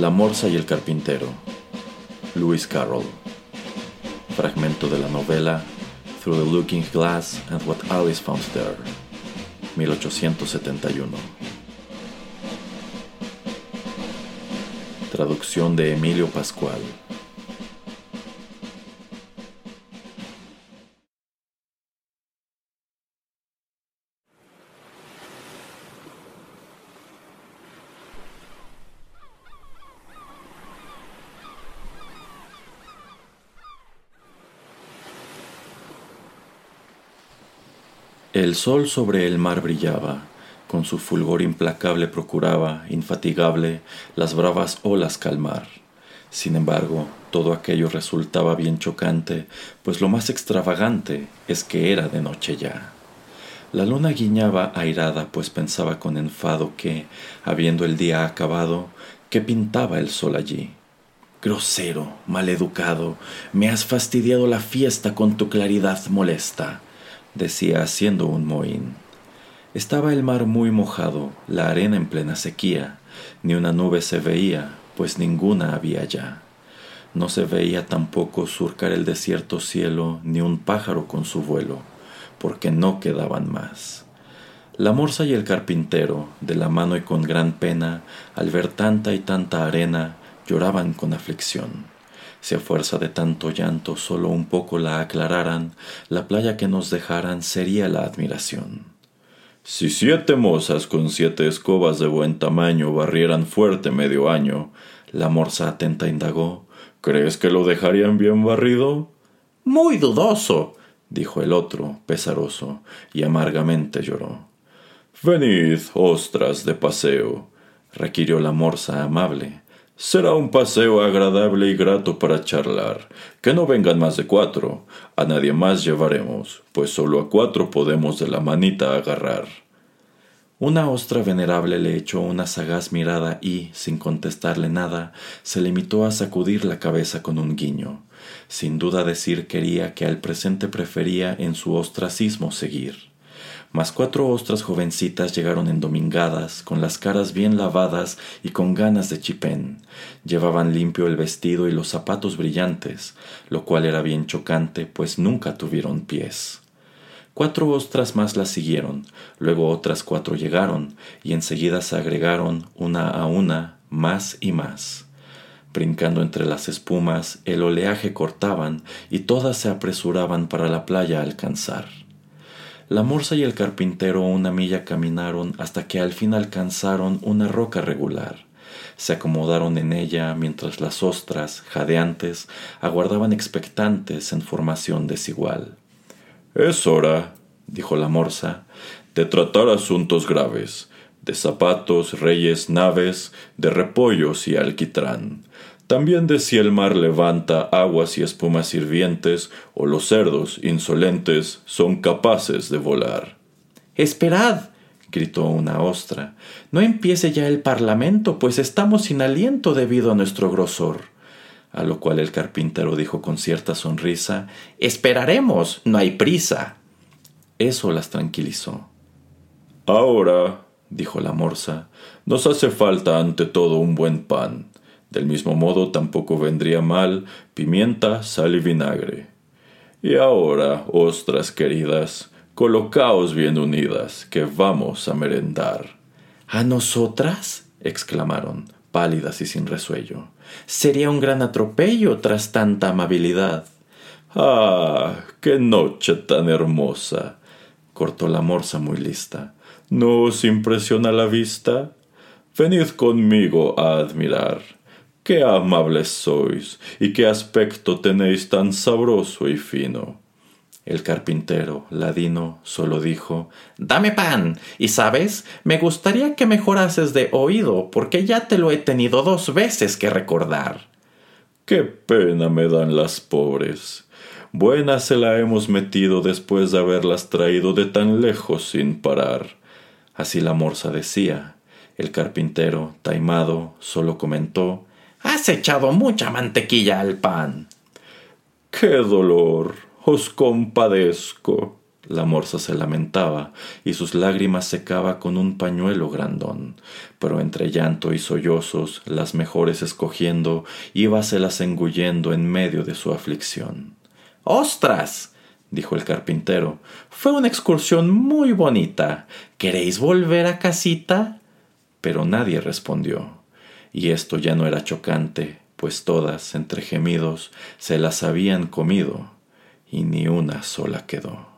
La Morsa y el Carpintero, Lewis Carroll. Fragmento de la novela Through the Looking Glass and What Alice Found There, 1871. Traducción de Emilio Pascual. El sol sobre el mar brillaba, con su fulgor implacable procuraba, infatigable, las bravas olas calmar. Sin embargo, todo aquello resultaba bien chocante, pues lo más extravagante es que era de noche ya. La luna guiñaba airada, pues pensaba con enfado que, habiendo el día acabado, ¿qué pintaba el sol allí? Grosero, maleducado, me has fastidiado la fiesta con tu claridad molesta decía haciendo un mohín. Estaba el mar muy mojado, la arena en plena sequía, ni una nube se veía, pues ninguna había ya. No se veía tampoco surcar el desierto cielo, ni un pájaro con su vuelo, porque no quedaban más. La morsa y el carpintero, de la mano y con gran pena, al ver tanta y tanta arena, lloraban con aflicción. Si a fuerza de tanto llanto solo un poco la aclararan, la playa que nos dejaran sería la admiración. Si siete mozas con siete escobas de buen tamaño barrieran fuerte medio año, la morsa atenta indagó, ¿crees que lo dejarían bien barrido? Muy dudoso, dijo el otro, pesaroso, y amargamente lloró. Venid, ostras de paseo, requirió la morsa amable, Será un paseo agradable y grato para charlar. Que no vengan más de cuatro. A nadie más llevaremos, pues solo a cuatro podemos de la manita agarrar. Una ostra venerable le echó una sagaz mirada y, sin contestarle nada, se limitó a sacudir la cabeza con un guiño. Sin duda decir quería que al presente prefería en su ostracismo seguir mas cuatro ostras jovencitas llegaron endomingadas, con las caras bien lavadas y con ganas de chipén. Llevaban limpio el vestido y los zapatos brillantes, lo cual era bien chocante, pues nunca tuvieron pies. Cuatro ostras más las siguieron, luego otras cuatro llegaron, y enseguida se agregaron una a una, más y más. Brincando entre las espumas, el oleaje cortaban, y todas se apresuraban para la playa alcanzar. La morsa y el carpintero una milla caminaron hasta que al fin alcanzaron una roca regular. Se acomodaron en ella mientras las ostras, jadeantes, aguardaban expectantes en formación desigual. Es hora, dijo la morsa, de tratar asuntos graves, de zapatos, reyes, naves, de repollos y alquitrán. También de si el mar levanta aguas y espumas hirvientes, o los cerdos, insolentes, son capaces de volar. Esperad, gritó una ostra, no empiece ya el parlamento, pues estamos sin aliento debido a nuestro grosor. A lo cual el carpintero dijo con cierta sonrisa Esperaremos, no hay prisa. Eso las tranquilizó. Ahora, dijo la morsa, nos hace falta ante todo un buen pan. Del mismo modo tampoco vendría mal pimienta, sal y vinagre. Y ahora, ostras queridas, colocaos bien unidas, que vamos a merendar. ¿A nosotras? exclamaron, pálidas y sin resuello. Sería un gran atropello tras tanta amabilidad. Ah, qué noche tan hermosa. cortó la morsa muy lista. ¿No os impresiona la vista? Venid conmigo a admirar. Qué amables sois, y qué aspecto tenéis tan sabroso y fino. El carpintero, ladino, solo dijo Dame pan. Y sabes, me gustaría que mejorases de oído, porque ya te lo he tenido dos veces que recordar. Qué pena me dan las pobres. Buena se la hemos metido después de haberlas traído de tan lejos sin parar. Así la morsa decía. El carpintero, taimado, solo comentó Has echado mucha mantequilla al pan. ¡Qué dolor! Os compadezco. La morsa se lamentaba y sus lágrimas secaba con un pañuelo grandón, pero entre llanto y sollozos, las mejores escogiendo, íbaselas engullendo en medio de su aflicción. ¡Ostras! dijo el carpintero. Fue una excursión muy bonita. ¿Queréis volver a casita? Pero nadie respondió. Y esto ya no era chocante, pues todas, entre gemidos, se las habían comido, y ni una sola quedó.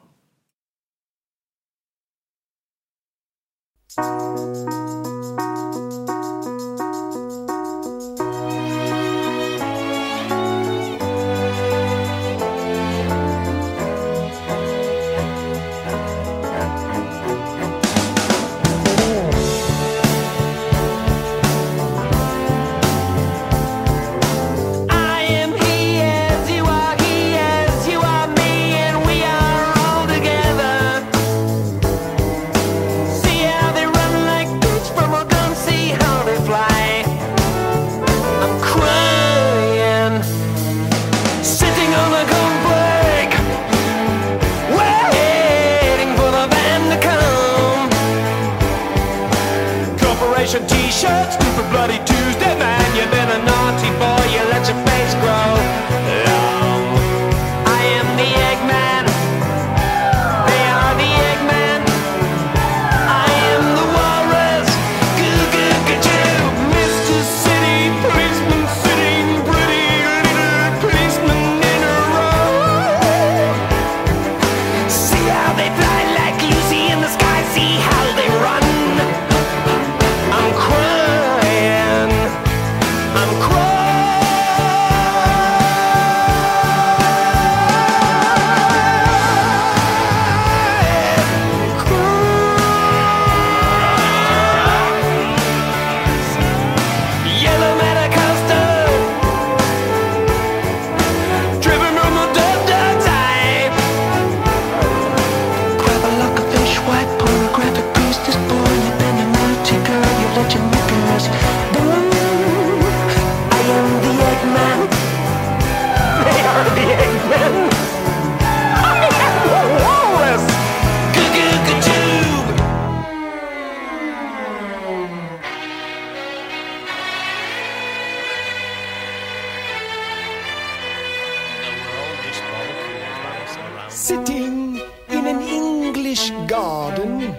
sitting in an English garden,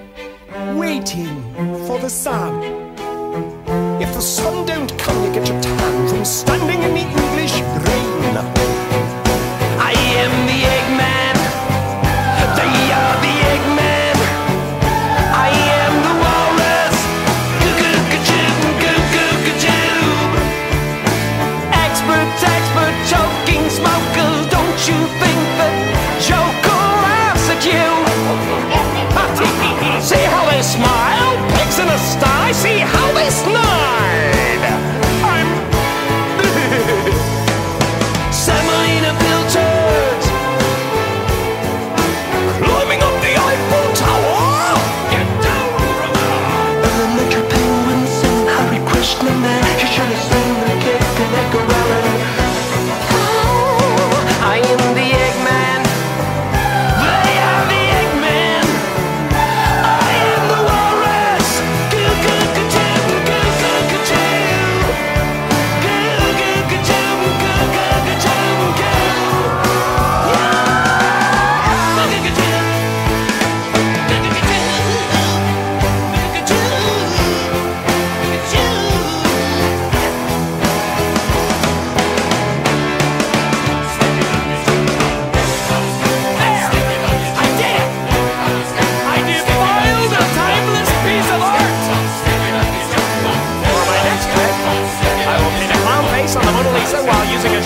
waiting for the sun. If the sun don't come, you get your tan from standing in the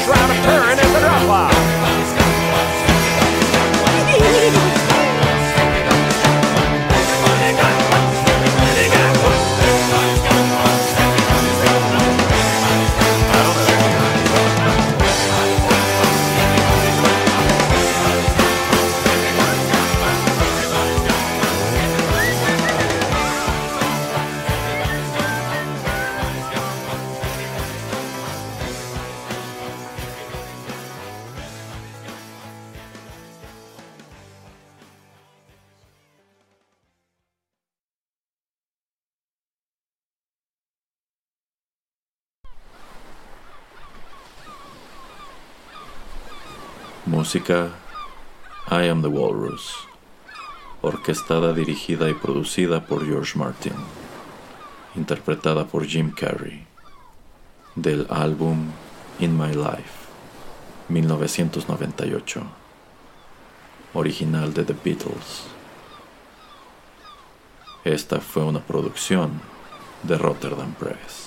shroud of Música I Am the Walrus. Orquestada, dirigida y producida por George Martin. Interpretada por Jim Carrey. Del álbum In My Life, 1998. Original de The Beatles. Esta fue una producción de Rotterdam Press.